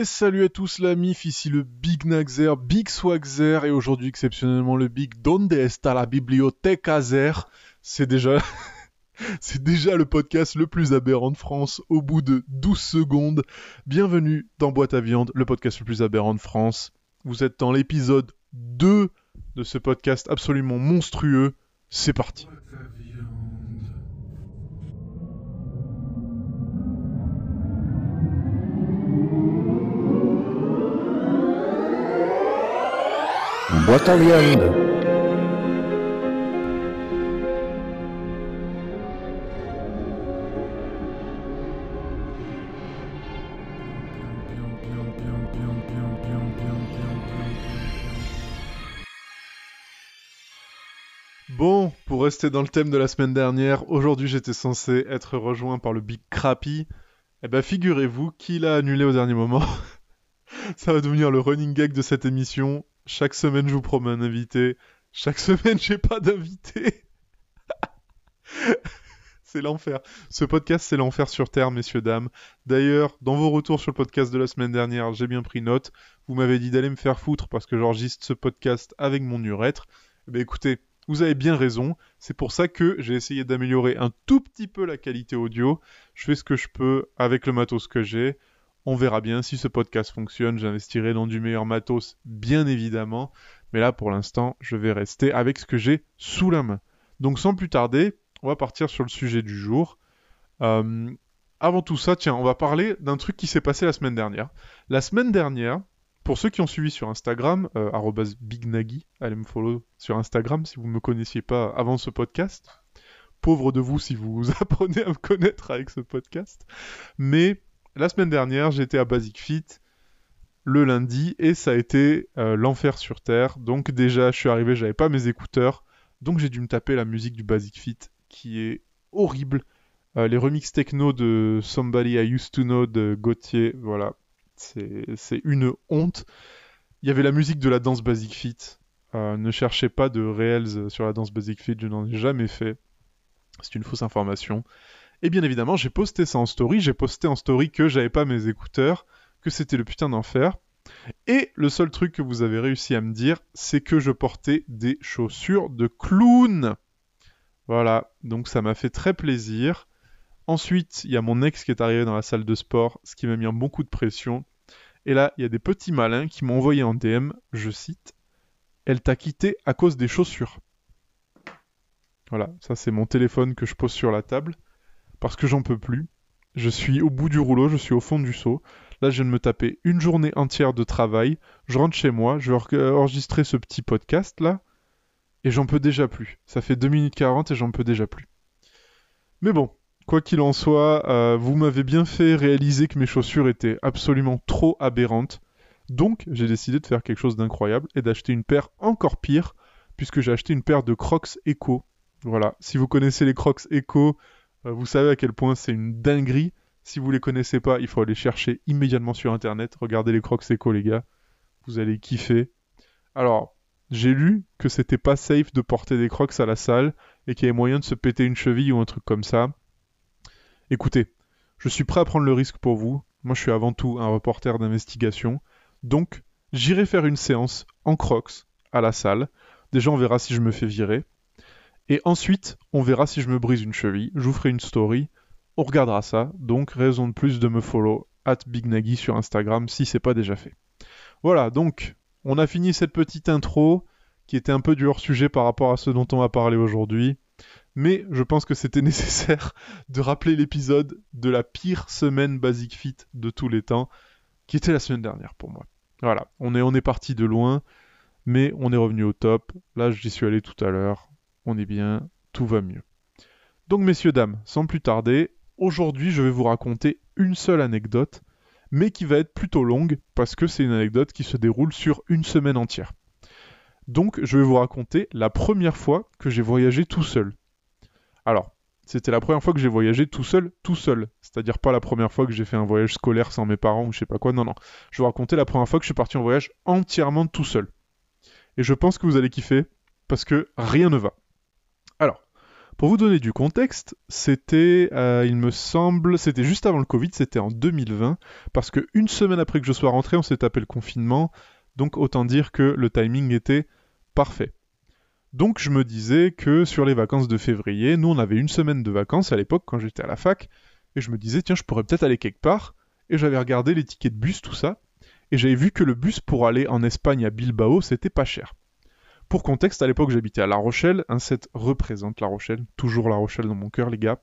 Et salut à tous la MIF, ici le Big Naxer, Big Swagzer, et aujourd'hui exceptionnellement le Big Donde está la biblioteca Zer C'est déjà... C'est déjà le podcast le plus aberrant de France au bout de 12 secondes. Bienvenue dans Boîte à Viande, le podcast le plus aberrant de France. Vous êtes dans l'épisode 2 de ce podcast absolument monstrueux. C'est parti. Bon, pour rester dans le thème de la semaine dernière, aujourd'hui j'étais censé être rejoint par le Big Crappy. Eh ben figurez-vous qu'il a annulé au dernier moment. Ça va devenir le running gag de cette émission. Chaque semaine je vous promets un invité. Chaque semaine j'ai pas d'invité. c'est l'enfer. Ce podcast c'est l'enfer sur Terre, messieurs, dames. D'ailleurs, dans vos retours sur le podcast de la semaine dernière, j'ai bien pris note. Vous m'avez dit d'aller me faire foutre parce que j'enregistre ce podcast avec mon urètre. Eh ben écoutez, vous avez bien raison, c'est pour ça que j'ai essayé d'améliorer un tout petit peu la qualité audio. Je fais ce que je peux avec le matos que j'ai. On verra bien si ce podcast fonctionne, j'investirai dans du meilleur matos, bien évidemment. Mais là, pour l'instant, je vais rester avec ce que j'ai sous la main. Donc sans plus tarder, on va partir sur le sujet du jour. Euh, avant tout ça, tiens, on va parler d'un truc qui s'est passé la semaine dernière. La semaine dernière, pour ceux qui ont suivi sur Instagram, euh, @bignagi, allez me follow sur Instagram si vous ne me connaissiez pas avant ce podcast. Pauvre de vous si vous apprenez à me connaître avec ce podcast. Mais la semaine dernière, j'étais à Basic Fit le lundi et ça a été euh, l'enfer sur terre. Donc déjà, je suis arrivé, j'avais pas mes écouteurs, donc j'ai dû me taper la musique du Basic Fit qui est horrible. Euh, les remixes techno de Somebody I Used to Know de Gauthier, voilà, c'est une honte. Il y avait la musique de la danse Basic Fit. Euh, ne cherchez pas de réels sur la danse Basic Fit, je n'en ai jamais fait. C'est une fausse information. Et bien évidemment, j'ai posté ça en story. J'ai posté en story que j'avais pas mes écouteurs, que c'était le putain d'enfer. Et le seul truc que vous avez réussi à me dire, c'est que je portais des chaussures de clown. Voilà, donc ça m'a fait très plaisir. Ensuite, il y a mon ex qui est arrivé dans la salle de sport, ce qui m'a mis un bon coup de pression. Et là, il y a des petits malins qui m'ont envoyé en DM, je cite, Elle t'a quitté à cause des chaussures. Voilà, ça c'est mon téléphone que je pose sur la table, parce que j'en peux plus. Je suis au bout du rouleau, je suis au fond du seau. Là, je viens de me taper une journée entière de travail. Je rentre chez moi, je vais enregistrer ce petit podcast là, et j'en peux déjà plus. Ça fait 2 minutes 40 et j'en peux déjà plus. Mais bon, quoi qu'il en soit, euh, vous m'avez bien fait réaliser que mes chaussures étaient absolument trop aberrantes. Donc, j'ai décidé de faire quelque chose d'incroyable et d'acheter une paire encore pire, puisque j'ai acheté une paire de Crocs Echo. Voilà, si vous connaissez les Crocs Echo, euh, vous savez à quel point c'est une dinguerie. Si vous les connaissez pas, il faut aller chercher immédiatement sur internet. Regardez les Crocs Echo, les gars. Vous allez kiffer. Alors, j'ai lu que c'était pas safe de porter des Crocs à la salle et qu'il y avait moyen de se péter une cheville ou un truc comme ça. Écoutez, je suis prêt à prendre le risque pour vous. Moi, je suis avant tout un reporter d'investigation. Donc, j'irai faire une séance en Crocs à la salle. Déjà, on verra si je me fais virer. Et ensuite, on verra si je me brise une cheville. Je vous ferai une story. On regardera ça. Donc, raison de plus de me follow at BigNaggy sur Instagram si c'est pas déjà fait. Voilà, donc, on a fini cette petite intro qui était un peu du hors-sujet par rapport à ce dont on va parler aujourd'hui. Mais je pense que c'était nécessaire de rappeler l'épisode de la pire semaine Basic Fit de tous les temps, qui était la semaine dernière pour moi. Voilà, on est, on est parti de loin, mais on est revenu au top. Là, j'y suis allé tout à l'heure. On est bien, tout va mieux. Donc, messieurs, dames, sans plus tarder, aujourd'hui, je vais vous raconter une seule anecdote, mais qui va être plutôt longue, parce que c'est une anecdote qui se déroule sur une semaine entière. Donc, je vais vous raconter la première fois que j'ai voyagé tout seul. Alors, c'était la première fois que j'ai voyagé tout seul, tout seul. C'est-à-dire pas la première fois que j'ai fait un voyage scolaire sans mes parents ou je sais pas quoi. Non, non. Je vais vous raconter la première fois que je suis parti en voyage entièrement tout seul. Et je pense que vous allez kiffer parce que rien ne va. Pour vous donner du contexte, c'était, euh, il me semble, c'était juste avant le Covid, c'était en 2020, parce que une semaine après que je sois rentré, on s'est tapé le confinement, donc autant dire que le timing était parfait. Donc je me disais que sur les vacances de février, nous on avait une semaine de vacances à l'époque quand j'étais à la fac, et je me disais tiens je pourrais peut-être aller quelque part, et j'avais regardé les tickets de bus, tout ça, et j'avais vu que le bus pour aller en Espagne à Bilbao c'était pas cher. Pour contexte, à l'époque j'habitais à La Rochelle, un set représente La Rochelle, toujours La Rochelle dans mon cœur les gars.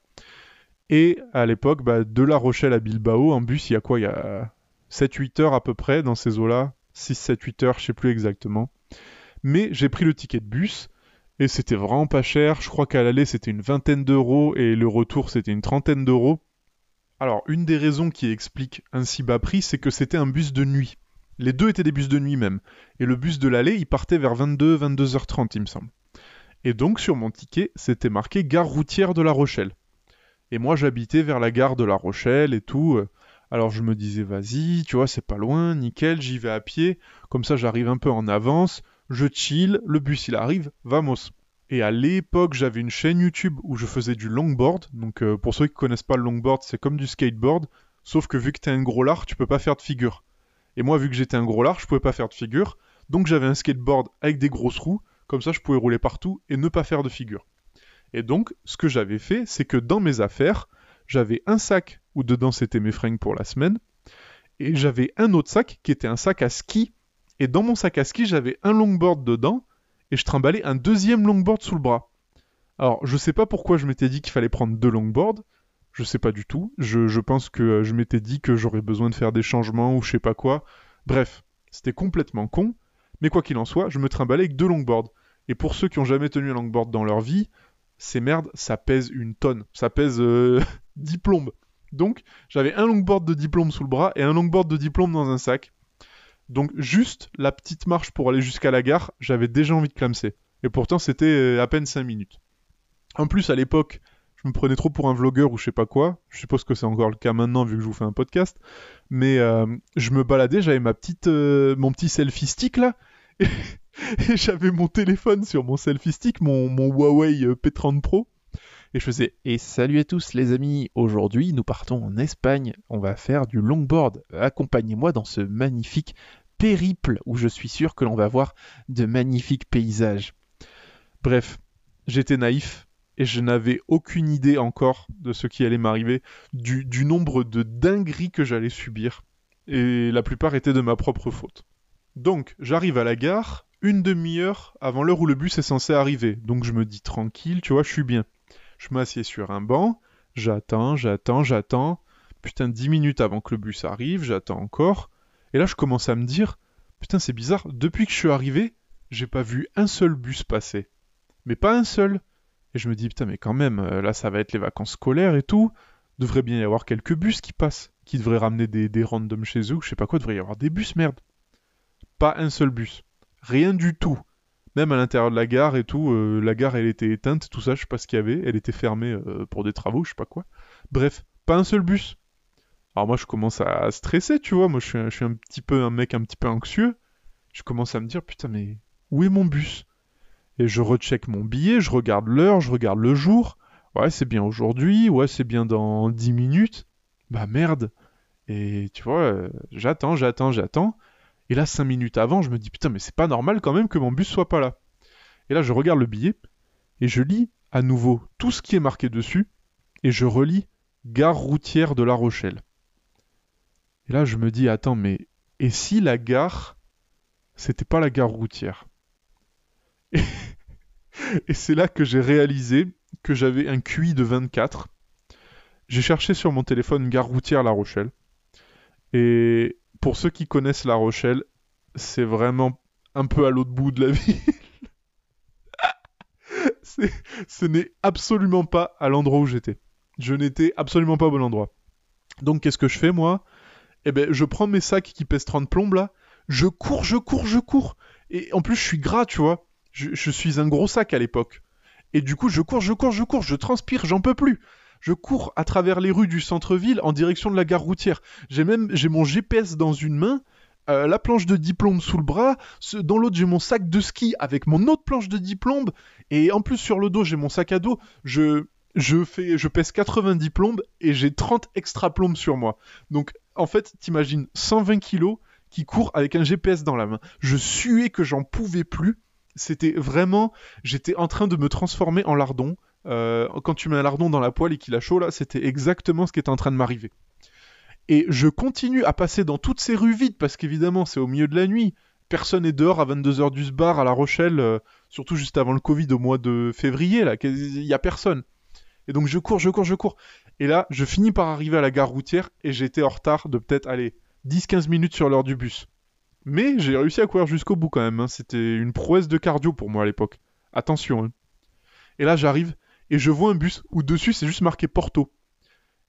Et à l'époque, bah, de La Rochelle à Bilbao, en bus, il y a quoi? Il y a 7-8 heures à peu près dans ces eaux-là. 6, 7, 8 heures, je sais plus exactement. Mais j'ai pris le ticket de bus, et c'était vraiment pas cher. Je crois qu'à l'aller c'était une vingtaine d'euros, et le retour c'était une trentaine d'euros. Alors, une des raisons qui explique un si bas prix, c'est que c'était un bus de nuit. Les deux étaient des bus de nuit même. Et le bus de l'aller, il partait vers 22, 22h30, il me semble. Et donc, sur mon ticket, c'était marqué gare routière de La Rochelle. Et moi, j'habitais vers la gare de La Rochelle et tout. Alors, je me disais, vas-y, tu vois, c'est pas loin, nickel, j'y vais à pied. Comme ça, j'arrive un peu en avance. Je chill, le bus il arrive, vamos. Et à l'époque, j'avais une chaîne YouTube où je faisais du longboard. Donc, euh, pour ceux qui connaissent pas le longboard, c'est comme du skateboard. Sauf que vu que t'es un gros lard, tu peux pas faire de figure. Et moi, vu que j'étais un gros lard, je pouvais pas faire de figure. Donc j'avais un skateboard avec des grosses roues, comme ça je pouvais rouler partout et ne pas faire de figure. Et donc, ce que j'avais fait, c'est que dans mes affaires, j'avais un sac où dedans c'était mes fringues pour la semaine, et j'avais un autre sac qui était un sac à ski. Et dans mon sac à ski, j'avais un longboard dedans, et je trimballais un deuxième longboard sous le bras. Alors, je sais pas pourquoi je m'étais dit qu'il fallait prendre deux longboards, je sais pas du tout. Je, pense que euh, je m'étais dit que j'aurais besoin de faire des changements ou je sais pas quoi. Bref, c'était complètement con. Mais quoi qu'il en soit, je me trimballais avec deux longboards. Et pour ceux qui ont jamais tenu un longboard dans leur vie, ces merdes, ça pèse une tonne. Ça pèse euh, 10 plombes. Donc, j'avais un longboard de diplôme sous le bras et un longboard de diplôme dans un sac. Donc, juste la petite marche pour aller jusqu'à la gare, j'avais déjà envie de clamser. Et pourtant, c'était euh, à peine 5 minutes. En plus, à l'époque, je me prenais trop pour un vlogueur ou je sais pas quoi. Je suppose que c'est encore le cas maintenant vu que je vous fais un podcast. Mais euh, je me baladais, j'avais ma petite, euh, mon petit selfie stick là. Et, j'avais mon téléphone sur mon selfie stick, mon, mon Huawei euh, P30 Pro. Et je faisais Et salut à tous les amis, aujourd'hui nous partons en Espagne, on va faire du longboard. Accompagnez-moi dans ce magnifique périple où je suis sûr que l'on va voir de magnifiques paysages. Bref, j'étais naïf et je n'avais aucune idée encore de ce qui allait m'arriver, du, nombre de dingueries que j'allais subir. Et la plupart étaient de ma propre faute. Donc, j'arrive à la gare, une demi-heure avant l'heure où le bus est censé arriver. Donc je me dis tranquille, tu vois, je suis bien. Je m'assieds sur un banc, j'attends, j'attends, j'attends. Putain, dix minutes avant que le bus arrive, j'attends encore. Et là, je commence à me dire, putain, c'est bizarre, depuis que je suis arrivé, j'ai pas vu un seul bus passer. Mais pas un seul. Et je me dis, putain, mais quand même, euh, là, ça va être les vacances scolaires et tout. Devrait bien y avoir quelques bus qui passent, qui devraient ramener des, des randoms chez eux, je sais pas quoi, devrait y avoir des bus, merde. Pas un seul bus. Rien du tout. Même à l'intérieur de la gare et tout, euh, la gare elle était éteinte, tout ça, je sais pas ce qu'il y avait, elle était fermée euh, pour des travaux, je sais pas quoi. Bref, pas un seul bus. Alors moi je commence à stresser, tu vois, moi je suis, je suis un petit peu un mec un petit peu anxieux. Je commence à me dire, putain mais où est mon bus? Et je recheck mon billet, je regarde l'heure, je regarde le jour. Ouais, c'est bien aujourd'hui, ouais, c'est bien dans 10 minutes. Bah merde. Et tu vois, euh, j'attends, j'attends, j'attends. Et là, 5 minutes avant, je me dis putain, mais c'est pas normal quand même que mon bus soit pas là. Et là, je regarde le billet et je lis à nouveau tout ce qui est marqué dessus et je relis Gare routière de La Rochelle. Et là, je me dis attends, mais et si la gare c'était pas la gare routière? Et, c'est là que j'ai réalisé que j'avais un QI de 24. J'ai cherché sur mon téléphone Gare routière La Rochelle. Et pour ceux qui connaissent La Rochelle, c'est vraiment un peu à l'autre bout de la ville. ce n'est absolument pas à l'endroit où j'étais. Je n'étais absolument pas au bon endroit. Donc qu'est-ce que je fais moi? Eh ben je prends mes sacs qui pèsent 30 plombes là, je cours, je cours, je cours. Et en plus je suis gras, tu vois. Je, suis un gros sac à l'époque. Et du coup je cours, je cours, je cours, je transpire, j'en peux plus. Je cours à travers les rues du centre-ville en direction de la gare routière. J'ai même j'ai mon GPS dans une main euh, la planche de diplôme sous le bras, dans l'autre j'ai mon sac de ski avec mon autre planche de diplôme, et en plus sur le dos j'ai mon sac à dos. Je, je, fais, je pèse 90 plombes et j'ai 30 extra plombes sur moi. Donc en fait, t'imagines 120 kilos qui courent avec un GPS dans la main. Je suais que j'en pouvais plus. C'était vraiment, j'étais en train de me transformer en lardon. Euh, quand tu mets un lardon dans la poêle et qu'il a chaud là, c'était exactement ce qui était en train de m'arriver. Et je continue à passer dans toutes ces rues vides parce qu'évidemment c'est au milieu de la nuit. Personne n'est dehors à 22h du bar à La Rochelle, euh, surtout juste avant le Covid au mois de février là, il y a personne. Et donc je cours, je cours, je cours. Et là, je finis par arriver à la gare routière et j'étais en retard de peut-être, allez, 10-15 minutes sur l'heure du bus. Mais j'ai réussi à courir jusqu'au bout quand même. hein. C'était une prouesse de cardio pour moi à l'époque. Attention. hein. Et là, j'arrive et je vois un bus où dessus c'est juste marqué Porto.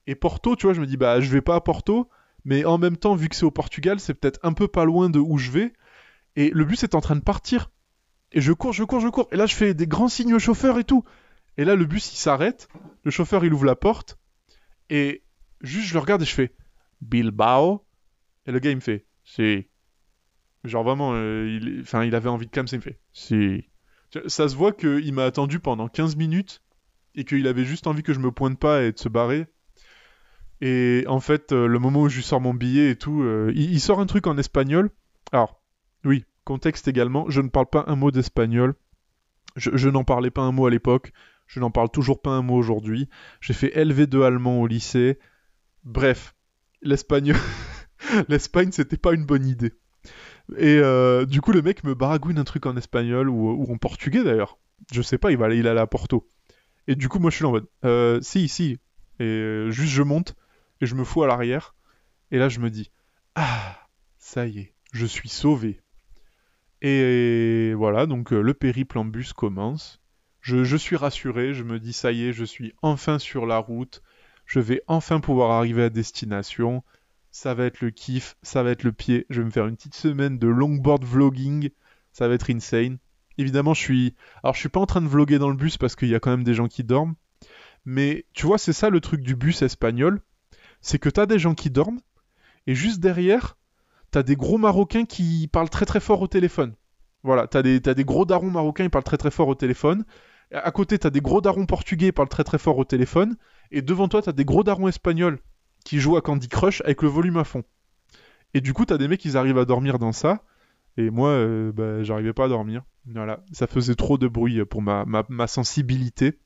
Et Porto, tu vois, je me dis, bah, je vais pas à Porto, mais en même temps, vu que c'est au Portugal, c'est peut-être un peu pas loin de où je vais. Et le bus est en train de partir. Et je cours, je cours, je cours. Et là, je fais des grands signes au chauffeur et tout. Et là, le bus, il s'arrête. Le chauffeur, il ouvre la porte. Et juste, je le regarde et je fais Bilbao. Et le gars, il me fait Si. Genre vraiment, euh, il... Enfin, il avait envie de il me fait Ça se voit qu'il m'a attendu pendant 15 minutes et qu'il avait juste envie que je me pointe pas et de se barrer. Et en fait, euh, le moment où je lui sors mon billet et tout, euh, il, il sort un truc en espagnol. Alors, oui, contexte également, je ne parle pas un mot d'espagnol. Je, je n'en parlais pas un mot à l'époque. Je n'en parle toujours pas un mot aujourd'hui. J'ai fait LV2 allemand au lycée. Bref, l'espagnol. L'Espagne, c'était pas une bonne idée. Et euh, du coup, le mec me baragouine un truc en espagnol ou, en portugais d'ailleurs. Je sais pas, il va aller, à Porto. Et du coup, moi, je suis là en mode, euh, si, si. Et euh, juste, je monte et je me fous à l'arrière. Et là, je me dis, ah, ça y est, je suis sauvé. Et voilà, donc le périple en bus commence. Je suis rassuré, je me dis, ça y est, je suis enfin sur la route. Je vais enfin pouvoir arriver à destination. Ça va être le kiff, ça va être le pied. Je vais me faire une petite semaine de longboard vlogging. Ça va être insane. Évidemment, je suis. Alors, je suis pas en train de vlogger dans le bus parce qu'il y a quand même des gens qui dorment. Mais tu vois, c'est ça le truc du bus espagnol. C'est que t'as des gens qui dorment. Et juste derrière, t'as des gros Marocains qui parlent très très fort au téléphone. Voilà, t'as des, des gros darons marocains, ils parlent très très fort au téléphone. À côté, t'as des gros darons portugais, ils parlent très très fort au téléphone. Et devant toi, t'as des gros darons espagnols qui jouent à Candy Crush avec le volume à fond. Et du coup, t'as des mecs qui arrivent à dormir dans ça. Et moi, euh, bah, j'arrivais pas à dormir. Voilà, ça faisait trop de bruit pour ma, sensibilité.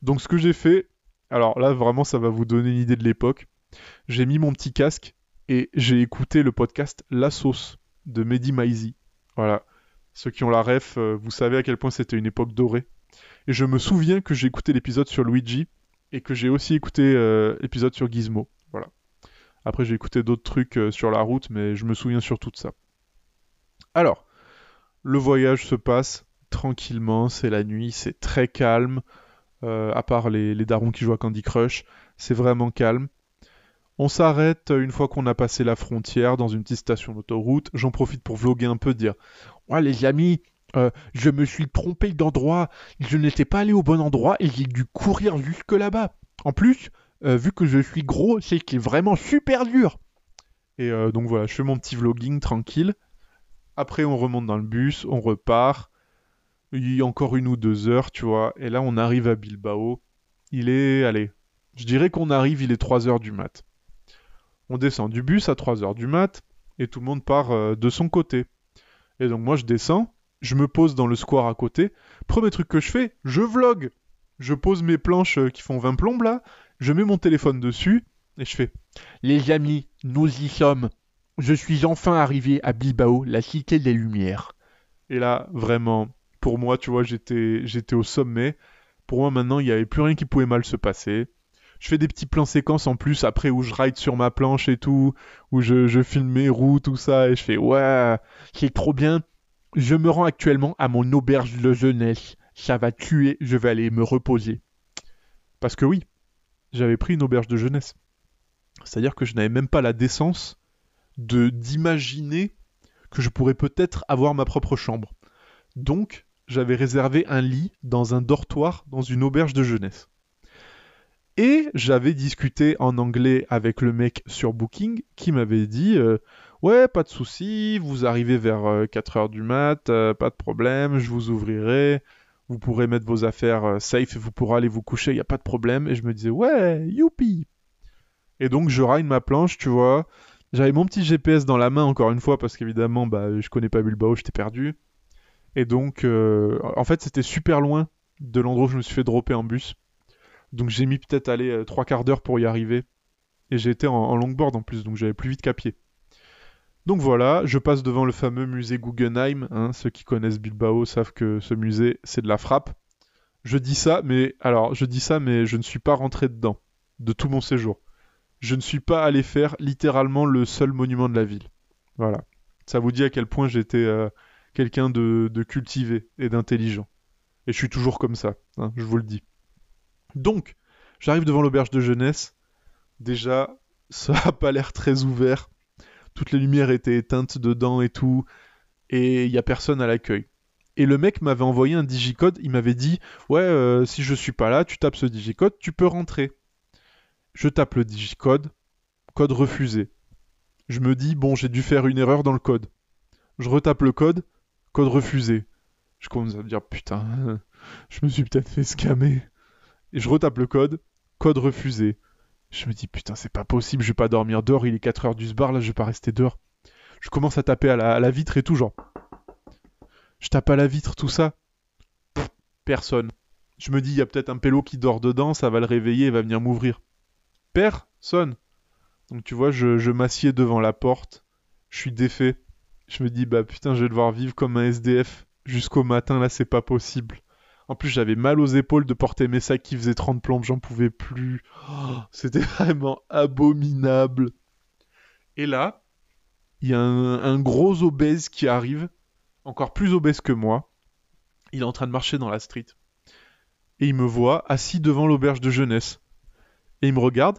Donc ce que j'ai fait, alors là vraiment ça va vous donner une idée de l'époque. J'ai mis mon petit casque et j'ai écouté le podcast La Sauce de Mehdi Maizi. Voilà. Ceux qui ont la ref, euh, vous savez à quel point c'était une époque dorée. Et je me souviens que j'ai écouté l'épisode sur Luigi et que j'ai aussi écouté euh, l'épisode sur Gizmo. Après j'ai écouté d'autres trucs euh, sur la route, mais je me souviens surtout de ça. Alors, le voyage se passe tranquillement, c'est la nuit, c'est très calme. Euh, à part les, darons qui jouent à Candy Crush, c'est vraiment calme. On s'arrête une fois qu'on a passé la frontière dans une petite station d'autoroute. J'en profite pour vloguer un peu, dire Ouais, les amis, euh, je me suis trompé d'endroit. Je n'étais pas allé au bon endroit et j'ai dû courir jusque là-bas. En plus, euh, vu que je suis gros, c'est qui est vraiment super dur. Et euh, donc voilà, je fais mon petit vlogging tranquille. Après, on remonte dans le bus, on repart. Il y a encore une ou deux heures, tu vois. Et là, on arrive à Bilbao. Il est, allez, je dirais qu'on arrive, il est 3 heures du mat. On descend du bus à 3 heures du mat et tout le monde part euh, de son côté. Et donc moi, je descends, je me pose dans le square à côté. Premier truc que je fais, je vlog. Je pose mes planches qui font 20 plombes là, je mets mon téléphone dessus et je fais Les amis, nous y sommes. Je suis enfin arrivé à Bilbao, la cité des Lumières. Et là, vraiment, pour moi, tu vois, j'étais, j'étais au sommet. Pour moi, maintenant, il n'y avait plus rien qui pouvait mal se passer. Je fais des petits plans séquences en plus, après où je ride sur ma planche et tout, où je, filme mes roues, tout ça, et je fais ouais, c'est trop bien. Je me rends actuellement à mon auberge de jeunesse. Ça va tuer, je vais aller me reposer. Parce que oui, j'avais pris une auberge de jeunesse. C'est-à-dire que je n'avais même pas la décence de d'imaginer que je pourrais peut-être avoir ma propre chambre. Donc, j'avais réservé un lit dans un dortoir dans une auberge de jeunesse. Et j'avais discuté en anglais avec le mec sur Booking qui m'avait dit euh, Ouais, pas de souci, vous arrivez vers 4h du mat, euh, pas de problème, je vous ouvrirai, vous pourrez mettre vos affaires euh, safe et vous pourrez aller vous coucher, il n'y a pas de problème. Et je me disais, ouais, youpi Et donc je ride ma planche, tu vois. J'avais mon petit GPS dans la main encore une fois parce qu'évidemment, bah, je connais pas Bilbao, j'étais perdu. Et donc, euh, en fait, c'était super loin de l'endroit où je me suis fait dropper en bus. Donc j'ai mis peut-être aller euh, trois quarts d'heure pour y arriver. Et été en, en longboard en plus, donc j'allais plus vite qu'à pied. Donc voilà, je passe devant le fameux musée Guggenheim. Hein, ceux qui connaissent Bilbao savent que ce musée, c'est de la frappe. Je dis ça, mais alors je dis ça, mais je ne suis pas rentré dedans de tout mon séjour. Je ne suis pas allé faire littéralement le seul monument de la ville. Voilà. Ça vous dit à quel point j'étais euh, quelqu'un de, cultivé et d'intelligent. Et je suis toujours comme ça, hein, je vous le dis. Donc, j'arrive devant l'auberge de jeunesse. Déjà, ça a pas l'air très ouvert. Toutes les lumières étaient éteintes dedans et tout. Et il y a personne à l'accueil. Et le mec m'avait envoyé un digicode. Il m'avait dit Ouais, euh, si je suis pas là, tu tapes ce digicode, tu peux rentrer. Je tape le digicode. Code refusé. Je me dis Bon, j'ai dû faire une erreur dans le code. Je retape le code. Code refusé. Je commence à me dire Putain, je me suis peut-être fait scammer. Et je retape le code. Code refusé. Je me dis, putain, c'est pas possible, je vais pas dormir dehors, il est 4 heures du bar, là, je vais pas rester dehors. Je commence à taper à la, vitre et tout, genre. Je tape à la vitre, tout ça. Personne. Je me dis, il y a peut-être un pélo qui dort dedans, ça va le réveiller, il va venir m'ouvrir. Personne. Donc tu vois, je, je m'assieds devant la porte, je suis défait. Je me dis, bah putain, je vais devoir vivre comme un SDF jusqu'au matin, là, c'est pas possible. En plus, j'avais mal aux épaules de porter mes sacs qui faisaient 30 plombes, j'en pouvais plus. Oh, C'était vraiment abominable. Et là, il y a un, gros obèse qui arrive, encore plus obèse que moi. Il est en train de marcher dans la street. Et il me voit assis devant l'auberge de jeunesse. Et il me regarde,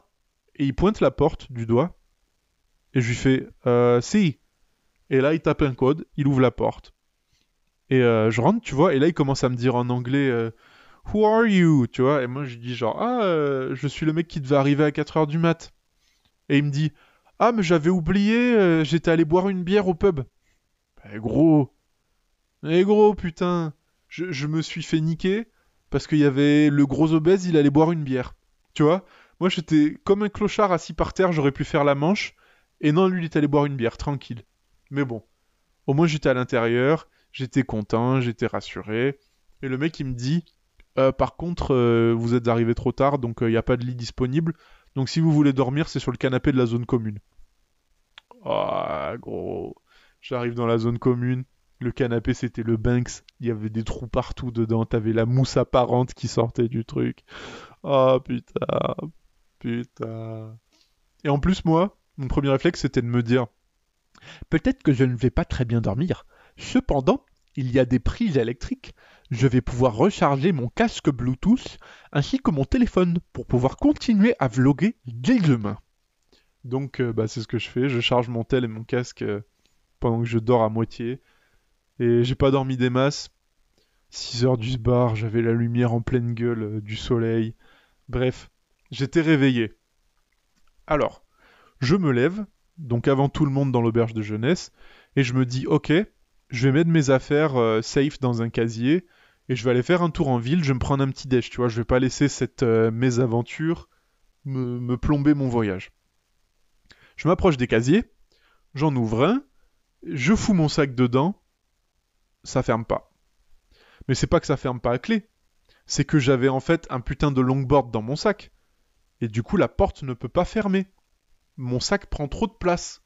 et il pointe la porte du doigt. Et je lui fais euh, si. Et là, il tape un code, il ouvre la porte. Et euh, je rentre, tu vois, et là, il commence à me dire en anglais euh, Who are you? Tu vois, et moi, je dis genre Ah, euh, je suis le mec qui devait arriver à 4h du mat. Et il me dit Ah, mais j'avais oublié, j'étais allé boire une bière au pub. Eh gros Eh gros, putain je, je me suis fait niquer parce qu'il y avait le gros obèse, il allait boire une bière. Tu vois Moi, j'étais comme un clochard assis par terre, j'aurais pu faire la manche. Et non, lui, il est allé boire une bière, tranquille. Mais bon, au moins, j'étais à l'intérieur. J'étais content, j'étais rassuré. Et le mec, il me dit Euh, Par contre, euh, vous êtes arrivé trop tard, donc il n'y a pas de lit disponible. Donc si vous voulez dormir, c'est sur le canapé de la zone commune. Ah, gros. J'arrive dans la zone commune. Le canapé, c'était le Banks. Il y avait des trous partout dedans. T'avais la mousse apparente qui sortait du truc. Oh putain. Putain. Et en plus, moi, mon premier réflexe, c'était de me dire Peut-être que je ne vais pas très bien dormir. Cependant, il y a des prises électriques. Je vais pouvoir recharger mon casque Bluetooth ainsi que mon téléphone pour pouvoir continuer à vloguer dès demain. Donc, euh, bah, c'est ce que je fais. Je charge mon tel et mon casque euh, pendant que je dors à moitié. Et j'ai pas dormi des masses. 6 heures du bar, j'avais la lumière en pleine gueule euh, du soleil. Bref, j'étais réveillé. Alors, je me lève, donc avant tout le monde dans l'auberge de jeunesse, et je me dis, ok, je vais mettre mes affaires euh, safe dans un casier, et je vais aller faire un tour en ville, je vais me prendre un petit déj, tu vois, je vais pas laisser cette euh, mésaventure me, me plomber mon voyage. Je m'approche des casiers, j'en ouvre un, je fous mon sac dedans, ça ferme pas. Mais c'est pas que ça ferme pas à clé, c'est que j'avais en fait un putain de longboard dans mon sac. Et du coup, la porte ne peut pas fermer. Mon sac prend trop de place.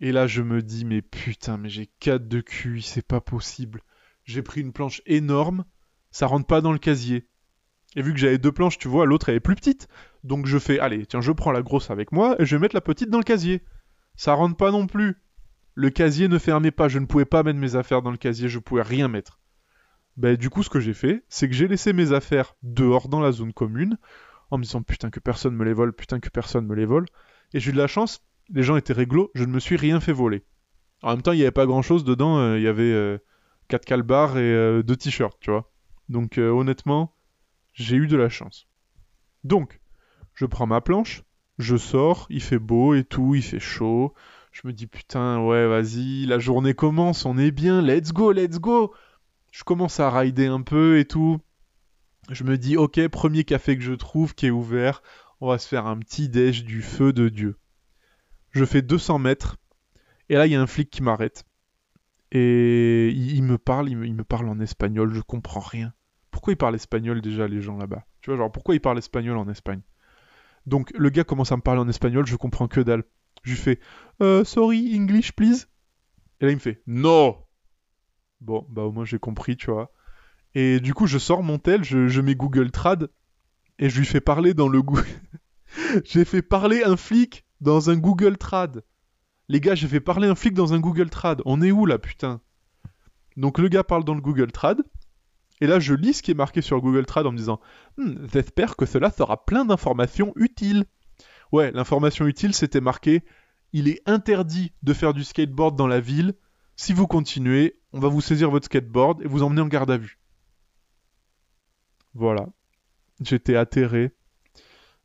Et là, je me dis, mais putain, mais j'ai 4 de QI, c'est pas possible. J'ai pris une planche énorme, ça rentre pas dans le casier. Et vu que j'avais deux planches, tu vois, l'autre elle est plus petite. Donc je fais, allez, tiens, je prends la grosse avec moi et je vais mettre la petite dans le casier. Ça rentre pas non plus. Le casier ne fermait pas, je ne pouvais pas mettre mes affaires dans le casier, je pouvais rien mettre. Ben, du coup, ce que j'ai fait, c'est que j'ai laissé mes affaires dehors dans la zone commune, en me disant putain que personne me les vole, putain que personne me les vole. Et j'ai eu de la chance, les gens étaient réglo, je ne me suis rien fait voler. En même temps, il n'y avait pas grand chose dedans, euh, il y avait euh, 4 calbars et euh, deux t-shirts, tu vois. Donc euh, honnêtement, j'ai eu de la chance. Donc, je prends ma planche, je sors, il fait beau et tout, il fait chaud, Je me dis putain, ouais, vas-y, la journée commence, on est bien, let's go, let's go. Je commence à rider un peu et tout. Je me dis, ok, premier café que je trouve qui est ouvert, on va se faire un petit déj du feu de Dieu. Je fais 200 mètres, et là, il y a un flic qui m'arrête. Et il, me parle, il me, parle en espagnol, je comprends rien. Pourquoi ils parlent espagnol déjà, les gens là-bas? Tu vois, genre, pourquoi ils parlent espagnol en Espagne? Donc, le gars commence à me parler en espagnol, je comprends que dalle. Je lui fais euh, Sorry, English, please. Et là, il me fait No Bon, bah au moins j'ai compris, tu vois. Et du coup, je sors mon tel, je, je mets Google Trad, et je lui fais parler dans le Google. j'ai fait parler un flic dans un Google Trad. Les gars, j'ai fait parler un flic dans un Google Trad. On est où là, putain? Donc le gars parle dans le Google Trad. Et là, je lis ce qui est marqué sur Google Trad en me disant Hmm, J'espère que cela sera plein d'informations utiles. Ouais, l'information utile, c'était marqué Il est interdit de faire du skateboard dans la ville. Si vous continuez, on va vous saisir votre skateboard et vous emmener en garde à vue. Voilà. J'étais atterré.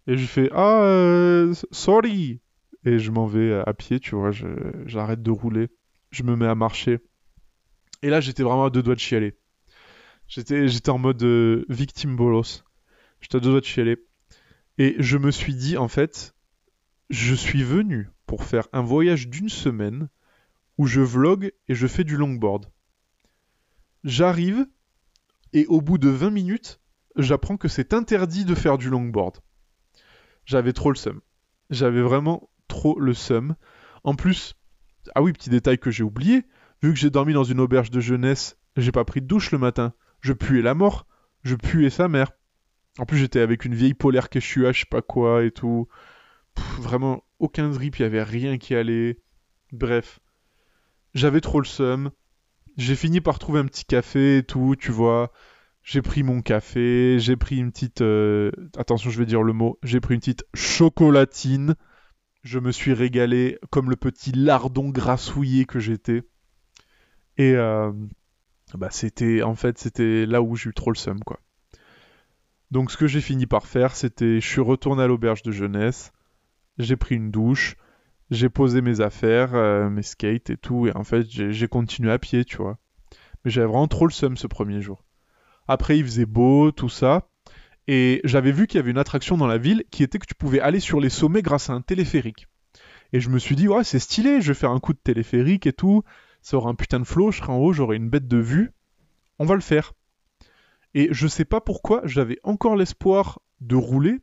Et je fais Ah, euh, sorry Et je m'en vais à pied, tu vois, j'arrête de rouler. Je me mets à marcher. Et là, j'étais vraiment à deux doigts de chialer. J'étais, j'étais en mode euh, victime bolos. J'étais à deux doigts de chialer. Et je me suis dit, en fait, je suis venu pour faire un voyage d'une semaine où je vlog et je fais du longboard. J'arrive et au bout de 20 minutes, j'apprends que c'est interdit de faire du longboard. J'avais trop le seum. J'avais vraiment trop le seum. En plus, ah oui, petit détail que j'ai oublié, vu que j'ai dormi dans une auberge de jeunesse, j'ai pas pris de douche le matin. Je puais la mort. Je puais sa mère. En plus, j'étais avec une vieille polaire Quechua, je sais pas quoi et tout. Vraiment, aucun drip, il avait rien qui allait. Bref. J'avais trop le seum. J'ai fini par trouver un petit café et tout, tu vois. J'ai pris mon café, j'ai pris une petite... euh, Attention, je vais dire le mot. J'ai pris une petite chocolatine. Je me suis régalé comme le petit lardon grassouillé que j'étais. Et euh, bah c'était en fait c'était là où j'ai eu trop le seum quoi. Donc ce que j'ai fini par faire, c'était je suis retourné à l'auberge de jeunesse, j'ai pris une douche, j'ai posé mes affaires, euh, mes skates et tout, et en fait j'ai continué à pied, tu vois. Mais j'avais vraiment trop le seum ce premier jour. Après il faisait beau, tout ça, et j'avais vu qu'il y avait une attraction dans la ville qui était que tu pouvais aller sur les sommets grâce à un téléphérique. Et je me suis dit ouais c'est stylé, je vais faire un coup de téléphérique et tout, ça aura un putain de flow, je serai en haut, j'aurai une bête de vue, on va le faire. Et je sais pas pourquoi, j'avais encore l'espoir de rouler.